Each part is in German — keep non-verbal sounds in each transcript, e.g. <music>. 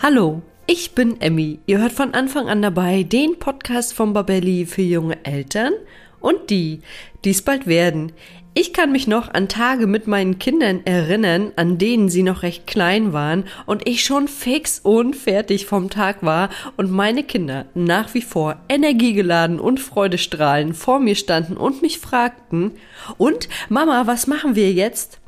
Hallo, ich bin Emmy. Ihr hört von Anfang an dabei den Podcast von Babelli für junge Eltern und die, die es bald werden. Ich kann mich noch an Tage mit meinen Kindern erinnern, an denen sie noch recht klein waren und ich schon fix und fertig vom Tag war und meine Kinder nach wie vor energiegeladen und freudestrahlend vor mir standen und mich fragten, und Mama, was machen wir jetzt?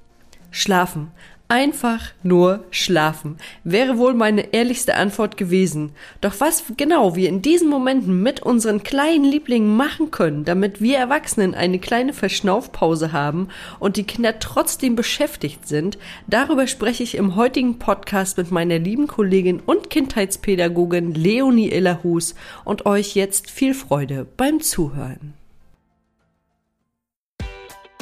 Schlafen. Einfach nur schlafen, wäre wohl meine ehrlichste Antwort gewesen. Doch was genau wir in diesen Momenten mit unseren kleinen Lieblingen machen können, damit wir Erwachsenen eine kleine Verschnaufpause haben und die Kinder trotzdem beschäftigt sind, darüber spreche ich im heutigen Podcast mit meiner lieben Kollegin und Kindheitspädagogin Leonie Illerhus und euch jetzt viel Freude beim Zuhören.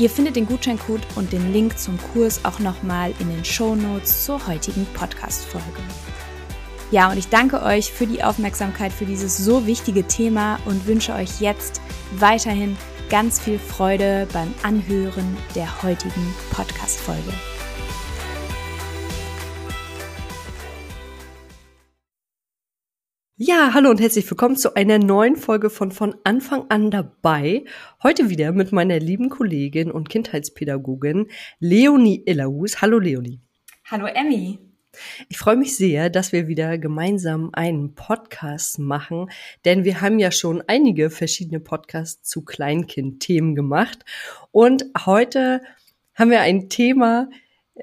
Ihr findet den Gutscheincode und den Link zum Kurs auch nochmal in den Show Notes zur heutigen Podcast-Folge. Ja, und ich danke euch für die Aufmerksamkeit für dieses so wichtige Thema und wünsche euch jetzt weiterhin ganz viel Freude beim Anhören der heutigen Podcast-Folge. Ja, hallo und herzlich willkommen zu einer neuen Folge von von Anfang an dabei. Heute wieder mit meiner lieben Kollegin und Kindheitspädagogin Leonie Illerhus. Hallo Leonie. Hallo Emmy. Ich freue mich sehr, dass wir wieder gemeinsam einen Podcast machen, denn wir haben ja schon einige verschiedene Podcasts zu Kleinkind-Themen gemacht und heute haben wir ein Thema,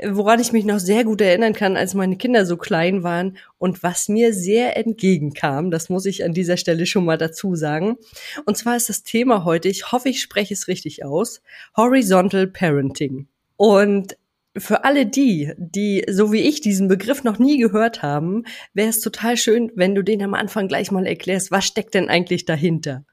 woran ich mich noch sehr gut erinnern kann, als meine Kinder so klein waren und was mir sehr entgegenkam, das muss ich an dieser Stelle schon mal dazu sagen. Und zwar ist das Thema heute, ich hoffe, ich spreche es richtig aus, Horizontal Parenting. Und für alle die, die so wie ich diesen Begriff noch nie gehört haben, wäre es total schön, wenn du den am Anfang gleich mal erklärst, was steckt denn eigentlich dahinter?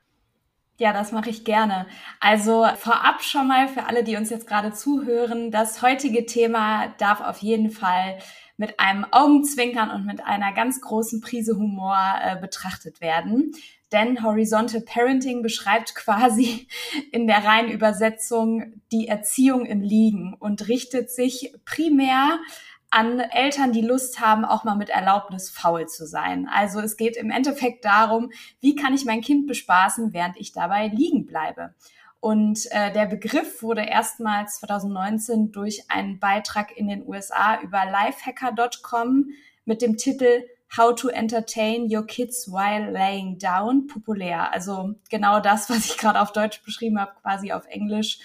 Ja, das mache ich gerne. Also vorab schon mal für alle, die uns jetzt gerade zuhören, das heutige Thema darf auf jeden Fall mit einem Augenzwinkern und mit einer ganz großen Prise Humor äh, betrachtet werden. Denn Horizontal Parenting beschreibt <laughs> quasi in der reinen Übersetzung die Erziehung im Liegen und richtet sich primär an Eltern, die Lust haben, auch mal mit Erlaubnis faul zu sein. Also es geht im Endeffekt darum, wie kann ich mein Kind bespaßen, während ich dabei liegen bleibe. Und äh, der Begriff wurde erstmals 2019 durch einen Beitrag in den USA über lifehacker.com mit dem Titel How to Entertain Your Kids While Laying Down populär. Also genau das, was ich gerade auf Deutsch beschrieben habe, quasi auf Englisch.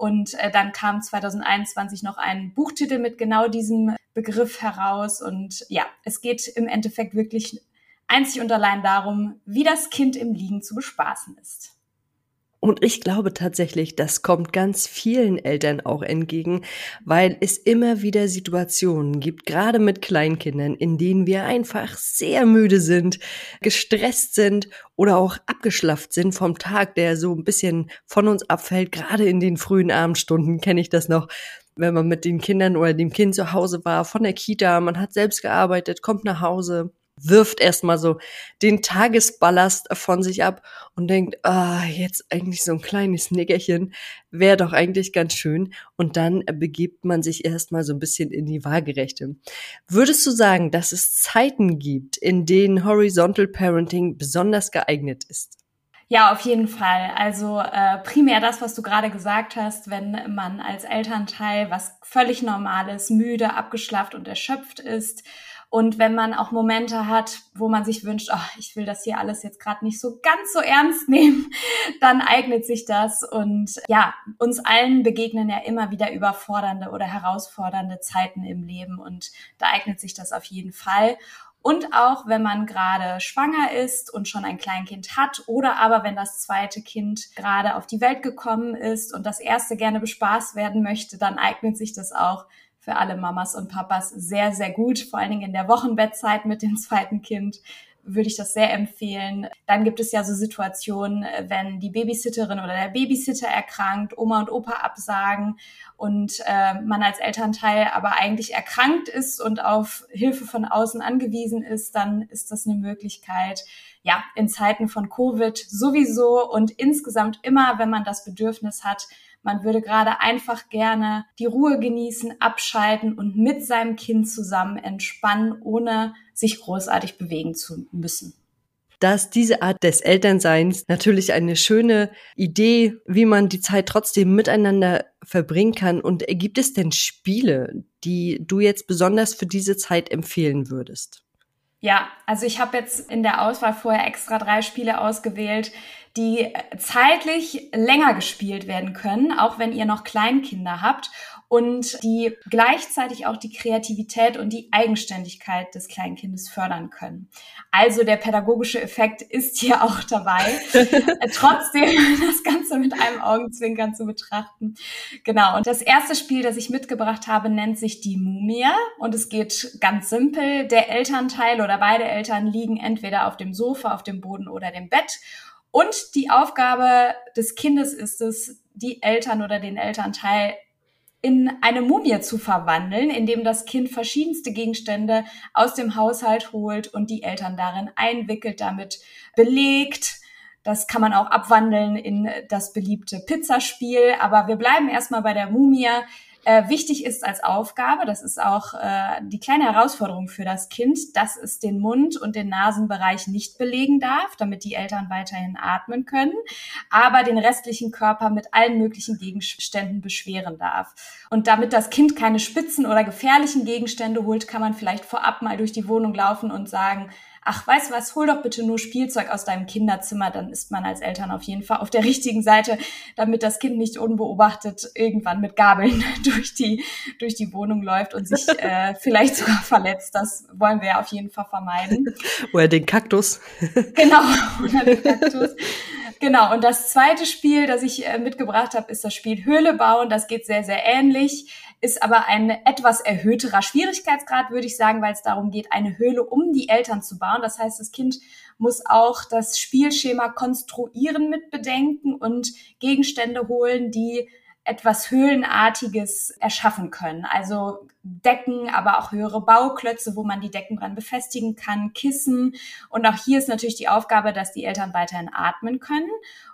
Und äh, dann kam 2021 noch ein Buchtitel mit genau diesem Begriff heraus. Und ja, es geht im Endeffekt wirklich einzig und allein darum, wie das Kind im Liegen zu bespaßen ist. Und ich glaube tatsächlich, das kommt ganz vielen Eltern auch entgegen, weil es immer wieder Situationen gibt, gerade mit Kleinkindern, in denen wir einfach sehr müde sind, gestresst sind oder auch abgeschlafft sind vom Tag, der so ein bisschen von uns abfällt. Gerade in den frühen Abendstunden kenne ich das noch wenn man mit den Kindern oder dem Kind zu Hause war, von der Kita, man hat selbst gearbeitet, kommt nach Hause, wirft erstmal so den Tagesballast von sich ab und denkt, ah, jetzt eigentlich so ein kleines Nickerchen wäre doch eigentlich ganz schön. Und dann begibt man sich erstmal so ein bisschen in die Waagerechte. Würdest du sagen, dass es Zeiten gibt, in denen Horizontal Parenting besonders geeignet ist? Ja, auf jeden Fall. Also äh, primär das, was du gerade gesagt hast, wenn man als Elternteil, was völlig normales, müde, abgeschlafft und erschöpft ist, und wenn man auch Momente hat, wo man sich wünscht, oh, ich will das hier alles jetzt gerade nicht so ganz so ernst nehmen, <laughs> dann eignet sich das. Und ja, uns allen begegnen ja immer wieder überfordernde oder herausfordernde Zeiten im Leben. Und da eignet sich das auf jeden Fall. Und auch wenn man gerade schwanger ist und schon ein Kleinkind hat oder aber wenn das zweite Kind gerade auf die Welt gekommen ist und das erste gerne bespaßt werden möchte, dann eignet sich das auch für alle Mamas und Papas sehr, sehr gut, vor allen Dingen in der Wochenbettzeit mit dem <laughs> zweiten Kind würde ich das sehr empfehlen. Dann gibt es ja so Situationen, wenn die Babysitterin oder der Babysitter erkrankt, Oma und Opa absagen und äh, man als Elternteil aber eigentlich erkrankt ist und auf Hilfe von außen angewiesen ist, dann ist das eine Möglichkeit. Ja, in Zeiten von Covid sowieso und insgesamt immer, wenn man das Bedürfnis hat, man würde gerade einfach gerne die Ruhe genießen, abschalten und mit seinem Kind zusammen entspannen, ohne sich großartig bewegen zu müssen dass diese Art des Elternseins natürlich eine schöne Idee, wie man die Zeit trotzdem miteinander verbringen kann. Und gibt es denn Spiele, die du jetzt besonders für diese Zeit empfehlen würdest? Ja, also ich habe jetzt in der Auswahl vorher extra drei Spiele ausgewählt, die zeitlich länger gespielt werden können, auch wenn ihr noch Kleinkinder habt und die gleichzeitig auch die Kreativität und die Eigenständigkeit des Kleinkindes fördern können. Also der pädagogische Effekt ist hier <laughs> auch dabei. <laughs> Trotzdem <laughs> das Ganze mit einem Augenzwinkern zu betrachten. Genau. Und das erste Spiel, das ich mitgebracht habe, nennt sich die Mumie und es geht ganz simpel. Der Elternteil oder beide Eltern liegen entweder auf dem Sofa, auf dem Boden oder dem Bett und die Aufgabe des Kindes ist es, die Eltern oder den Elternteil in eine Mumie zu verwandeln, indem das Kind verschiedenste Gegenstände aus dem Haushalt holt und die Eltern darin einwickelt, damit belegt. Das kann man auch abwandeln in das beliebte Pizzaspiel. Aber wir bleiben erstmal bei der Mumie äh, wichtig ist als Aufgabe, das ist auch äh, die kleine Herausforderung für das Kind, dass es den Mund- und den Nasenbereich nicht belegen darf, damit die Eltern weiterhin atmen können, aber den restlichen Körper mit allen möglichen Gegenständen beschweren darf. Und damit das Kind keine spitzen oder gefährlichen Gegenstände holt, kann man vielleicht vorab mal durch die Wohnung laufen und sagen, ach, weißt du was, hol doch bitte nur Spielzeug aus deinem Kinderzimmer, dann ist man als Eltern auf jeden Fall auf der richtigen Seite, damit das Kind nicht unbeobachtet irgendwann mit Gabeln <laughs> durch die, durch die Wohnung läuft und sich <laughs> äh, vielleicht sogar verletzt. Das wollen wir ja auf jeden Fall vermeiden. Oder den Kaktus. Genau, oder den <laughs> Kaktus. Genau, und das zweite Spiel, das ich äh, mitgebracht habe, ist das Spiel Höhle bauen. Das geht sehr, sehr ähnlich ist aber ein etwas erhöhterer Schwierigkeitsgrad, würde ich sagen, weil es darum geht, eine Höhle um die Eltern zu bauen. Das heißt, das Kind muss auch das Spielschema konstruieren mit bedenken und Gegenstände holen, die etwas Höhlenartiges erschaffen können. Also Decken, aber auch höhere Bauklötze, wo man die Decken dran befestigen kann, Kissen. Und auch hier ist natürlich die Aufgabe, dass die Eltern weiterhin atmen können.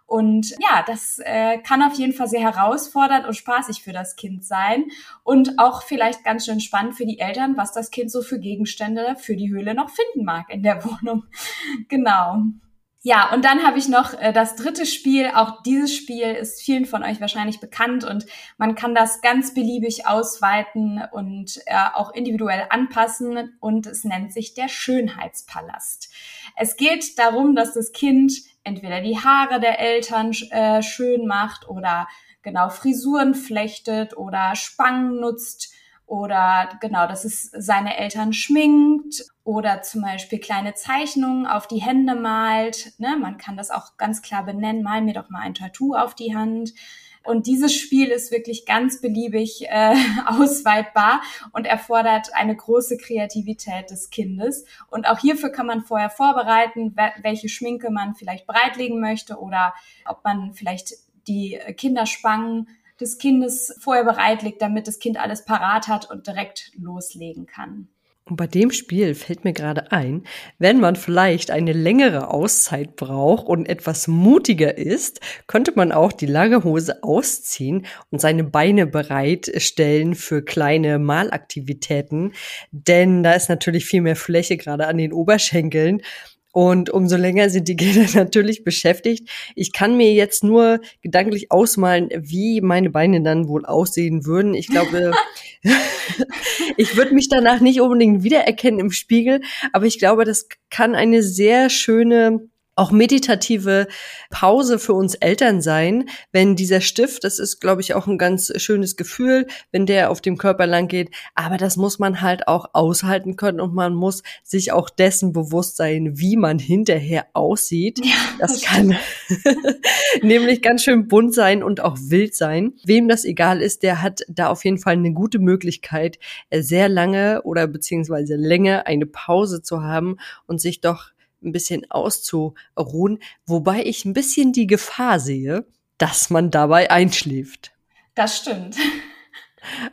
Und ja, das äh, kann auf jeden Fall sehr herausfordernd und spaßig für das Kind sein und auch vielleicht ganz schön spannend für die Eltern, was das Kind so für Gegenstände für die Höhle noch finden mag in der <laughs> Wohnung. genau. Ja, und dann habe ich noch äh, das dritte Spiel. Auch dieses Spiel ist vielen von euch wahrscheinlich bekannt und man kann das ganz beliebig ausweiten und äh, auch individuell anpassen und es nennt sich der Schönheitspalast. Es geht darum, dass das Kind entweder die Haare der Eltern äh, schön macht oder genau Frisuren flechtet oder Spangen nutzt oder genau, dass es seine Eltern schminkt oder zum Beispiel kleine Zeichnungen auf die Hände malt. Ne? Man kann das auch ganz klar benennen, mal mir doch mal ein Tattoo auf die Hand. Und dieses Spiel ist wirklich ganz beliebig äh, <laughs> ausweitbar und erfordert eine große Kreativität des Kindes. Und auch hierfür kann man vorher vorbereiten, welche Schminke man vielleicht breitlegen möchte oder ob man vielleicht die Kinderspangen des Kindes vorher bereitlegt, damit das Kind alles parat hat und direkt loslegen kann. Und bei dem Spiel fällt mir gerade ein, wenn man vielleicht eine längere Auszeit braucht und etwas mutiger ist, könnte man auch die lange Hose ausziehen und seine Beine bereitstellen für kleine Malaktivitäten. Denn da ist natürlich viel mehr Fläche gerade an den Oberschenkeln. Und umso länger sind die Kinder <laughs> natürlich beschäftigt. Ich kann mir jetzt nur gedanklich ausmalen, wie meine Beine dann wohl aussehen würden. Ich glaube, <laughs> ich würde mich danach nicht unbedingt wiedererkennen im Spiegel, aber ich glaube, das kann eine sehr schöne auch meditative Pause für uns Eltern sein, wenn dieser Stift, das ist, glaube ich, auch ein ganz schönes Gefühl, wenn der auf dem Körper lang geht. Aber das muss man halt auch aushalten können und man muss sich auch dessen bewusst sein, wie man hinterher aussieht. Ja, das, das kann <laughs> nämlich ganz schön bunt sein und auch wild sein. Wem das egal ist, der hat da auf jeden Fall eine gute Möglichkeit, sehr lange oder beziehungsweise länger eine Pause zu haben und sich doch ein bisschen auszuruhen, wobei ich ein bisschen die Gefahr sehe, dass man dabei einschläft. Das stimmt.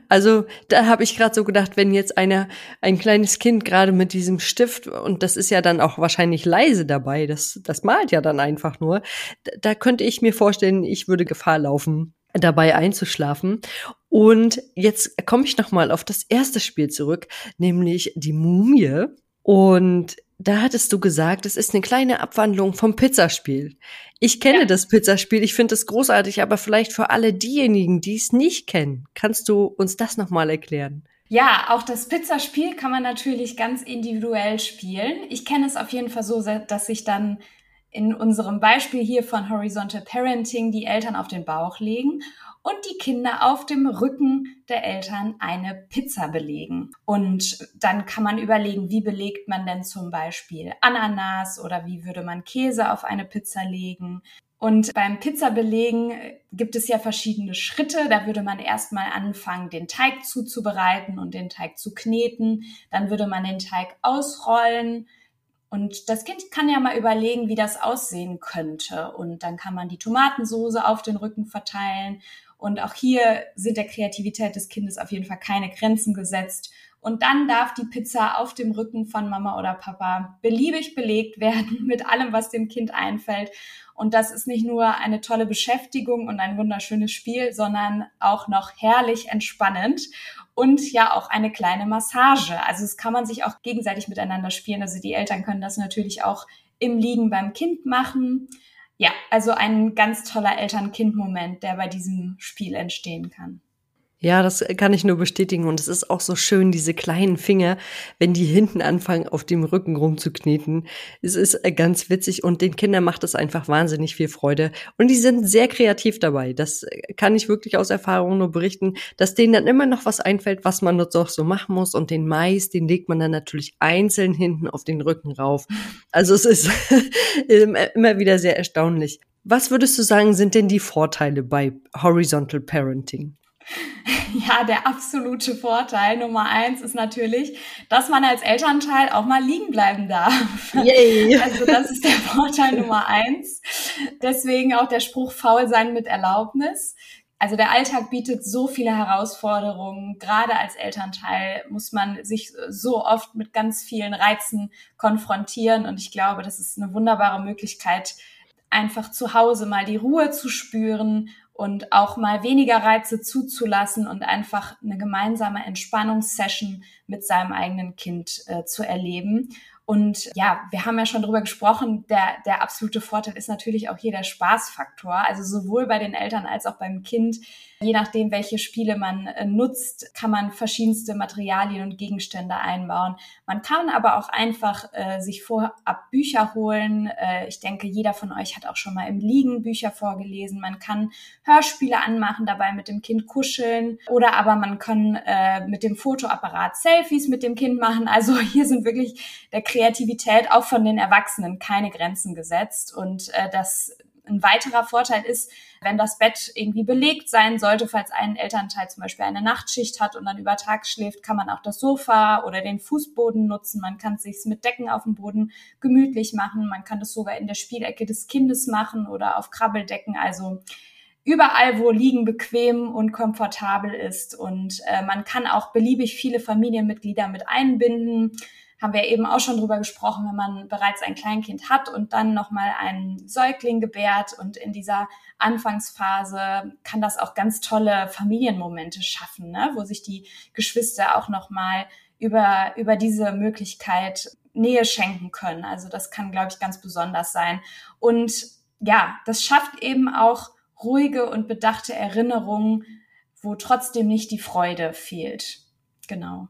Also da habe ich gerade so gedacht, wenn jetzt einer ein kleines Kind gerade mit diesem Stift und das ist ja dann auch wahrscheinlich leise dabei, das das malt ja dann einfach nur, da, da könnte ich mir vorstellen, ich würde Gefahr laufen, dabei einzuschlafen. Und jetzt komme ich noch mal auf das erste Spiel zurück, nämlich die Mumie. Und da hattest du gesagt, es ist eine kleine Abwandlung vom Pizzaspiel. Ich kenne ja. das Pizzaspiel, ich finde es großartig, aber vielleicht für alle diejenigen, die es nicht kennen, kannst du uns das nochmal erklären? Ja, auch das Pizzaspiel kann man natürlich ganz individuell spielen. Ich kenne es auf jeden Fall so, dass sich dann in unserem Beispiel hier von Horizontal Parenting die Eltern auf den Bauch legen und die Kinder auf dem Rücken der Eltern eine Pizza belegen. Und dann kann man überlegen, wie belegt man denn zum Beispiel Ananas oder wie würde man Käse auf eine Pizza legen. Und beim Pizzabelegen gibt es ja verschiedene Schritte. Da würde man erstmal anfangen, den Teig zuzubereiten und den Teig zu kneten. Dann würde man den Teig ausrollen. Und das Kind kann ja mal überlegen, wie das aussehen könnte. Und dann kann man die Tomatensoße auf den Rücken verteilen und auch hier sind der Kreativität des Kindes auf jeden Fall keine Grenzen gesetzt. Und dann darf die Pizza auf dem Rücken von Mama oder Papa beliebig belegt werden <laughs> mit allem, was dem Kind einfällt. Und das ist nicht nur eine tolle Beschäftigung und ein wunderschönes Spiel, sondern auch noch herrlich entspannend und ja auch eine kleine Massage. Also es kann man sich auch gegenseitig miteinander spielen. Also die Eltern können das natürlich auch im Liegen beim Kind machen. Ja, also ein ganz toller Eltern-Kind-Moment, der bei diesem Spiel entstehen kann. Ja, das kann ich nur bestätigen. Und es ist auch so schön, diese kleinen Finger, wenn die hinten anfangen, auf dem Rücken rumzukneten. Es ist äh, ganz witzig und den Kindern macht es einfach wahnsinnig viel Freude. Und die sind sehr kreativ dabei. Das äh, kann ich wirklich aus Erfahrung nur berichten, dass denen dann immer noch was einfällt, was man dort so machen muss. Und den Mais, den legt man dann natürlich einzeln hinten auf den Rücken rauf. Also es ist <laughs> immer wieder sehr erstaunlich. Was würdest du sagen, sind denn die Vorteile bei Horizontal Parenting? <laughs> Ja, der absolute Vorteil Nummer eins ist natürlich, dass man als Elternteil auch mal liegen bleiben darf. Yay. <laughs> Also das ist der Vorteil Nummer eins. Deswegen auch der Spruch faul sein mit Erlaubnis. Also der Alltag bietet so viele Herausforderungen. Gerade als Elternteil muss man sich so oft mit ganz vielen Reizen konfrontieren. Und ich glaube, das ist eine wunderbare Möglichkeit, einfach zu Hause mal die Ruhe zu spüren und auch mal weniger Reize zuzulassen und einfach eine gemeinsame Entspannungssession mit seinem eigenen Kind äh, zu erleben. Und ja, wir haben ja schon drüber gesprochen, der, der absolute Vorteil ist natürlich auch hier der Spaßfaktor. Also sowohl bei den Eltern als auch beim Kind. Je nachdem, welche Spiele man äh, nutzt, kann man verschiedenste Materialien und Gegenstände einbauen. Man kann aber auch einfach äh, sich vorab Bücher holen. Äh, ich denke, jeder von euch hat auch schon mal im Liegen Bücher vorgelesen. Man kann Hörspiele anmachen, dabei mit dem Kind kuscheln. Oder aber man kann äh, mit dem Fotoapparat Selfies mit dem Kind machen. Also <laughs> hier sind wirklich der Kreativität auch von den Erwachsenen keine Grenzen gesetzt. Und äh, das ein weiterer Vorteil ist, wenn das Bett irgendwie belegt sein sollte, falls ein Elternteil zum Beispiel eine Nachtschicht hat und dann über Tag schläft, kann man auch das Sofa oder den Fußboden nutzen. Man kann es sich mit Decken auf dem Boden gemütlich machen. Man kann das sogar in der Spielecke des Kindes machen oder auf Krabbeldecken. Also überall, wo Liegen bequem und komfortabel ist. Und äh, man kann auch beliebig viele Familienmitglieder mit einbinden haben wir eben auch schon drüber gesprochen, wenn man bereits ein Kleinkind hat und dann nochmal einen Säugling gebärt und in dieser Anfangsphase kann das auch ganz tolle Familienmomente schaffen, ne? wo sich die Geschwister auch nochmal über, über diese Möglichkeit Nähe schenken können. Also das kann, glaube ich, ganz besonders sein. Und ja, das schafft eben auch ruhige und bedachte Erinnerungen, wo trotzdem nicht die Freude fehlt. Genau.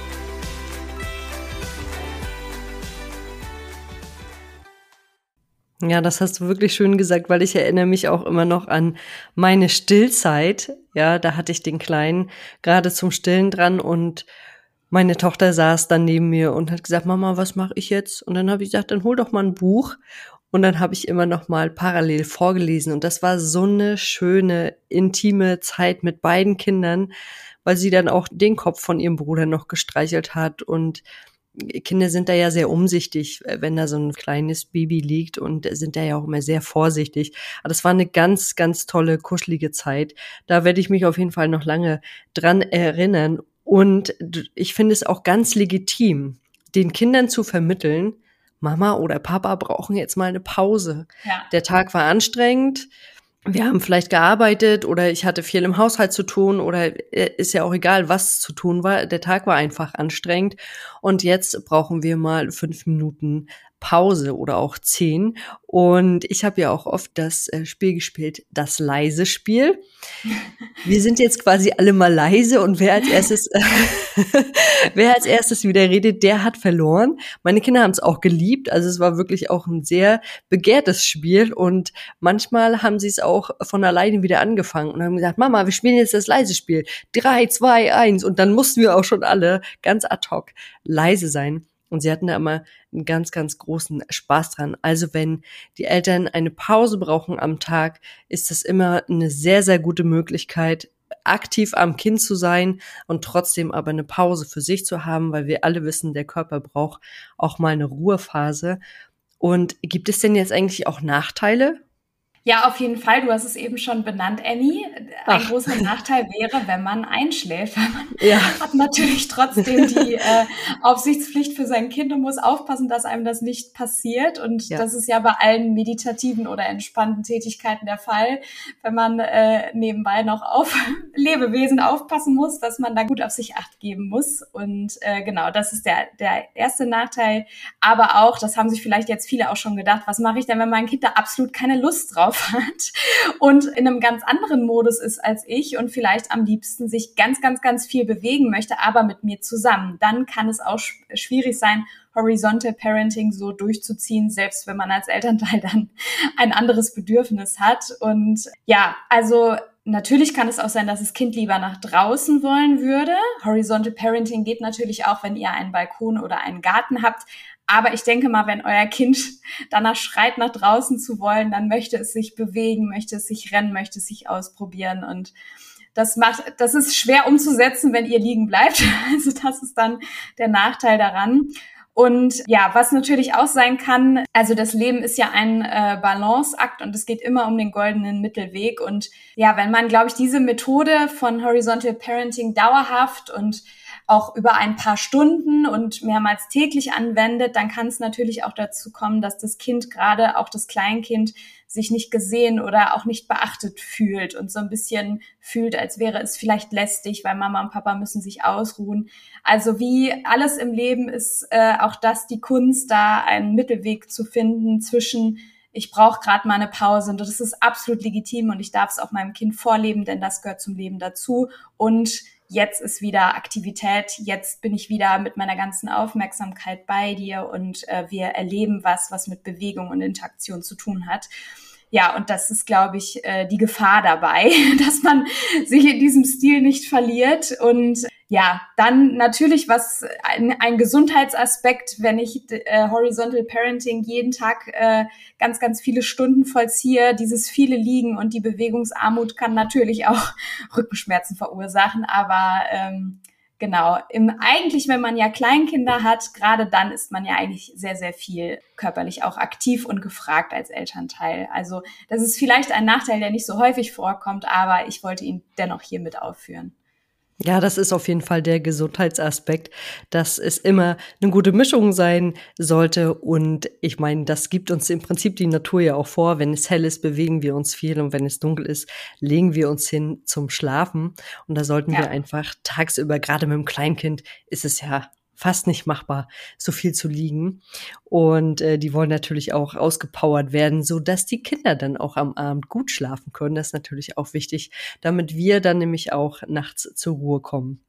Ja, das hast du wirklich schön gesagt, weil ich erinnere mich auch immer noch an meine Stillzeit. Ja, da hatte ich den Kleinen gerade zum Stillen dran und meine Tochter saß dann neben mir und hat gesagt, Mama, was mache ich jetzt? Und dann habe ich gesagt, dann hol doch mal ein Buch. Und dann habe ich immer noch mal parallel vorgelesen und das war so eine schöne intime Zeit mit beiden Kindern, weil sie dann auch den Kopf von ihrem Bruder noch gestreichelt hat und Kinder sind da ja sehr umsichtig, wenn da so ein kleines Baby liegt und sind da ja auch immer sehr vorsichtig. Aber das war eine ganz, ganz tolle, kuschelige Zeit. Da werde ich mich auf jeden Fall noch lange dran erinnern. Und ich finde es auch ganz legitim, den Kindern zu vermitteln, Mama oder Papa brauchen jetzt mal eine Pause. Ja. Der Tag war anstrengend. Wir haben vielleicht gearbeitet oder ich hatte viel im Haushalt zu tun oder äh, ist ja auch egal, was zu tun war. Der Tag war einfach anstrengend und jetzt brauchen wir mal fünf Minuten Pause oder auch zehn. Und ich habe ja auch oft das äh, Spiel gespielt, das leise Spiel. <laughs> Wir sind jetzt quasi alle mal leise und wer als erstes, <laughs> <laughs> wer als erstes wieder redet, der hat verloren. Meine Kinder haben es auch geliebt. Also es war wirklich auch ein sehr begehrtes Spiel und manchmal haben sie es auch von alleine wieder angefangen und haben gesagt, Mama, wir spielen jetzt das leise Spiel. Drei, zwei, eins. Und dann mussten wir auch schon alle ganz ad hoc leise sein. Und sie hatten da immer einen ganz, ganz großen Spaß dran. Also wenn die Eltern eine Pause brauchen am Tag, ist das immer eine sehr, sehr gute Möglichkeit, aktiv am Kind zu sein und trotzdem aber eine Pause für sich zu haben, weil wir alle wissen, der Körper braucht auch mal eine Ruhephase. Und gibt es denn jetzt eigentlich auch Nachteile? Ja, auf jeden Fall. Du hast es eben schon benannt, Annie. Ein Ach. großer Nachteil wäre, wenn man einschläft. Weil man ja. hat natürlich trotzdem die <laughs> äh, Aufsichtspflicht für sein Kind und muss aufpassen, dass einem das nicht passiert. Und ja. das ist ja bei allen meditativen oder entspannten Tätigkeiten der Fall, wenn man äh, nebenbei noch auf <laughs> Lebewesen aufpassen muss, dass man da gut auf sich acht geben muss. Und äh, genau, das ist der, der erste Nachteil. Aber auch, das haben sich vielleicht jetzt viele auch schon gedacht, was mache ich denn, wenn mein Kind da absolut keine Lust drauf drauf <laughs> hat und in einem ganz anderen Modus ist als ich und vielleicht am liebsten sich ganz, ganz, ganz viel bewegen möchte, aber mit mir zusammen, dann kann es auch schwierig sein, Horizontal Parenting so durchzuziehen, selbst wenn man als Elternteil <laughs> dann ein anderes Bedürfnis hat. Und ja, also Natürlich kann es auch sein, dass das Kind lieber nach draußen wollen würde. Horizontal Parenting geht natürlich auch, wenn ihr einen Balkon oder einen Garten habt. Aber ich denke mal, wenn euer Kind <laughs> danach schreit, nach draußen zu wollen, dann möchte es sich bewegen, möchte es sich rennen, möchte es sich ausprobieren und das macht, das ist schwer umzusetzen, wenn ihr liegen bleibt. <laughs> Also das ist dann der Nachteil daran. Und ja, was natürlich auch sein kann, also das Leben ist ja ein äh, Balanceakt und es geht immer um den goldenen Mittelweg. Und ja, wenn man, glaube ich, diese Methode von Horizontal Parenting dauerhaft und auch über ein paar Stunden und mehrmals täglich anwendet, dann kann es natürlich auch dazu kommen, dass das Kind, gerade auch das Kleinkind, sich nicht gesehen oder auch nicht beachtet fühlt und so ein bisschen fühlt, als wäre es vielleicht lästig, weil Mama und Papa müssen sich ausruhen. Also wie alles im Leben ist äh, auch das die Kunst, da einen Mittelweg zu finden zwischen ich brauche gerade mal eine Pause und das ist absolut legitim und ich darf es auch meinem Kind vorleben, denn das gehört zum Leben dazu und jetzt ist wieder Aktivität, jetzt bin ich wieder mit meiner ganzen Aufmerksamkeit bei dir und äh, wir erleben was, was mit Bewegung und Interaktion zu tun hat. Ja, und das ist, glaube ich, äh, die Gefahr dabei, <laughs> dass man sich in diesem Stil nicht verliert und ja, dann natürlich was ein, ein Gesundheitsaspekt, wenn ich äh, Horizontal Parenting jeden Tag äh, ganz, ganz viele Stunden vollziehe. Dieses viele Liegen und die Bewegungsarmut kann natürlich auch <laughs> Rückenschmerzen verursachen, aber ähm, genau, im, eigentlich, wenn man ja Kleinkinder hat, gerade dann ist man ja eigentlich sehr, sehr viel körperlich auch aktiv und gefragt als Elternteil. Also das ist vielleicht ein Nachteil, der nicht so häufig vorkommt, aber ich wollte ihn dennoch hier mit aufführen. Ja, das ist auf jeden Fall der Gesundheitsaspekt, dass es immer eine gute Mischung sein sollte. Und ich meine, das gibt uns im Prinzip die Natur ja auch vor. Wenn es hell ist, bewegen wir uns viel und wenn es dunkel ist, legen wir uns hin zum Schlafen. Und da sollten ja. wir einfach tagsüber, gerade mit dem Kleinkind, ist es ja fast nicht machbar, so viel zu liegen. Und äh, die wollen natürlich auch ausgepowert werden, so dass die Kinder dann auch am Abend gut schlafen können. Das ist natürlich auch wichtig, damit wir dann nämlich auch nachts zur Ruhe kommen.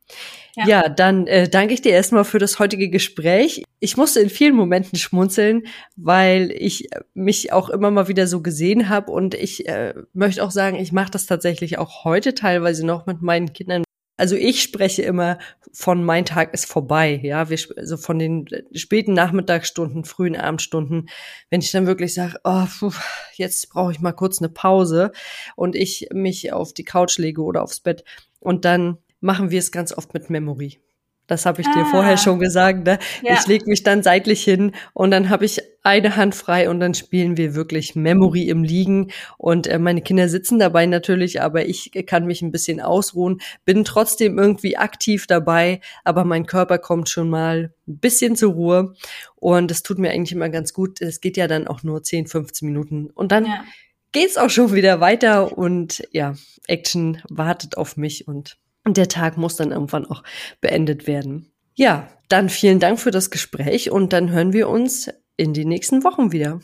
Ja, ja dann äh, danke ich dir erstmal für das heutige Gespräch. Ich musste in vielen Momenten schmunzeln, weil ich mich auch immer mal wieder so gesehen habe und ich äh, möchte auch sagen, ich mache das tatsächlich auch heute teilweise noch mit meinen Kindern also ich spreche immer von mein Tag ist vorbei, ja, wir, also von den späten Nachmittagsstunden, frühen Abendstunden, wenn ich dann wirklich sage, oh, jetzt brauche ich mal kurz eine Pause und ich mich auf die Couch lege oder aufs Bett und dann machen wir es ganz oft mit Memory. Das habe ich ah. dir vorher schon gesagt. Ne? Ja. Ich lege mich dann seitlich hin und dann habe ich eine Hand frei und dann spielen wir wirklich Memory im Liegen. Und äh, meine Kinder sitzen dabei natürlich, aber ich kann mich ein bisschen ausruhen, bin trotzdem irgendwie aktiv dabei, aber mein Körper kommt schon mal ein bisschen zur Ruhe. Und es tut mir eigentlich immer ganz gut. Es geht ja dann auch nur 10, 15 Minuten. Und dann ja. geht's auch schon wieder weiter und ja, Action wartet auf mich und und der Tag muss dann irgendwann auch beendet werden. Ja, dann vielen Dank für das Gespräch und dann hören wir uns in den nächsten Wochen wieder.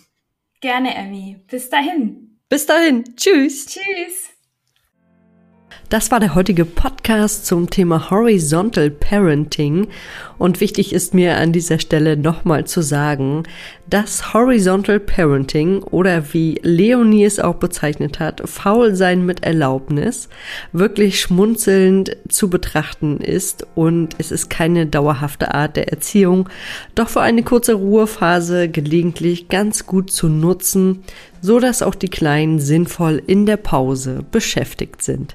Gerne, Emmy. Bis dahin. Bis dahin. Tschüss. Tschüss. Das war der heutige Podcast zum Thema Horizontal Parenting. Und wichtig ist mir an dieser Stelle nochmal zu sagen, dass Horizontal Parenting oder wie Leonie es auch bezeichnet hat, Faulsein mit Erlaubnis, wirklich schmunzelnd zu betrachten ist und es ist keine dauerhafte Art der Erziehung, doch für eine kurze Ruhephase gelegentlich ganz gut zu nutzen, so dass auch die Kleinen sinnvoll in der Pause beschäftigt sind.